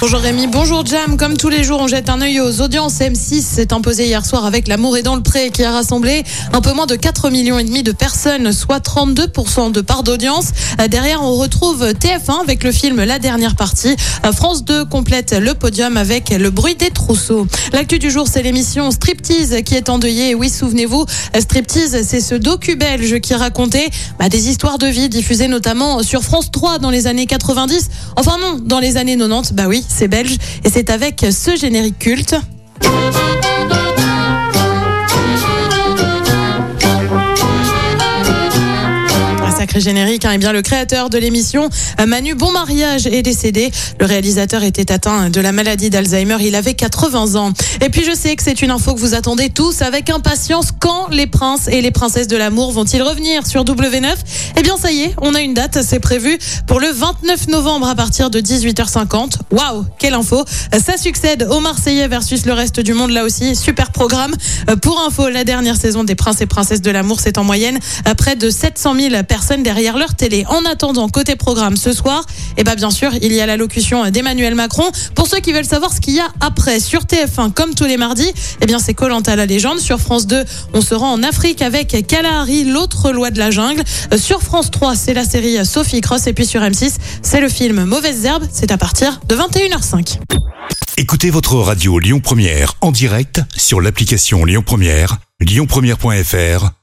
Bonjour Rémi, bonjour Jam. Comme tous les jours, on jette un œil aux audiences. M6 s'est imposé hier soir avec L'amour est dans le pré qui a rassemblé un peu moins de 4 millions et demi de personnes, soit 32% de part d'audience. Euh, Derrière, on retrouve TF1 avec le film La dernière partie. Euh, France 2 complète le podium avec Le bruit des trousseaux. L'actu du jour, c'est l'émission Striptease qui est endeuillée. Oui, souvenez-vous, Striptease, c'est ce docu belge qui racontait bah, des histoires de vie diffusées notamment sur France 3 dans les années 90. Enfin non, dans les années 90, bah oui, c'est belge. Et c'est avec ce générique culte. Générique, hein. Eh bien le créateur de l'émission, euh, Manu Bon Mariage, est décédé. Le réalisateur était atteint de la maladie d'Alzheimer. Il avait 80 ans. Et puis je sais que c'est une info que vous attendez tous avec impatience. Quand les princes et les princesses de l'amour vont-ils revenir sur W9 Eh bien ça y est, on a une date. C'est prévu pour le 29 novembre à partir de 18h50. Waouh, quelle info Euh, Ça succède aux Marseillais versus le reste du monde là aussi. Super programme. Euh, Pour info, la dernière saison des princes et princesses de l'amour, c'est en moyenne près de 700 000 personnes derrière leur télé. En attendant, côté programme ce soir, et ben bien sûr, il y a l'allocution d'Emmanuel Macron. Pour ceux qui veulent savoir ce qu'il y a après sur TF1, comme tous les mardis, eh bien c'est Colanta la légende. Sur France 2, on se rend en Afrique avec Kalahari, l'autre loi de la jungle. Euh, Sur France 3, c'est la série Sophie Cross. Et puis sur M6, c'est le film Mauvaises herbes. C'est à partir de 21h05. Écoutez votre radio Lyon Première en direct sur l'application Lyon Première, lyonpremière.fr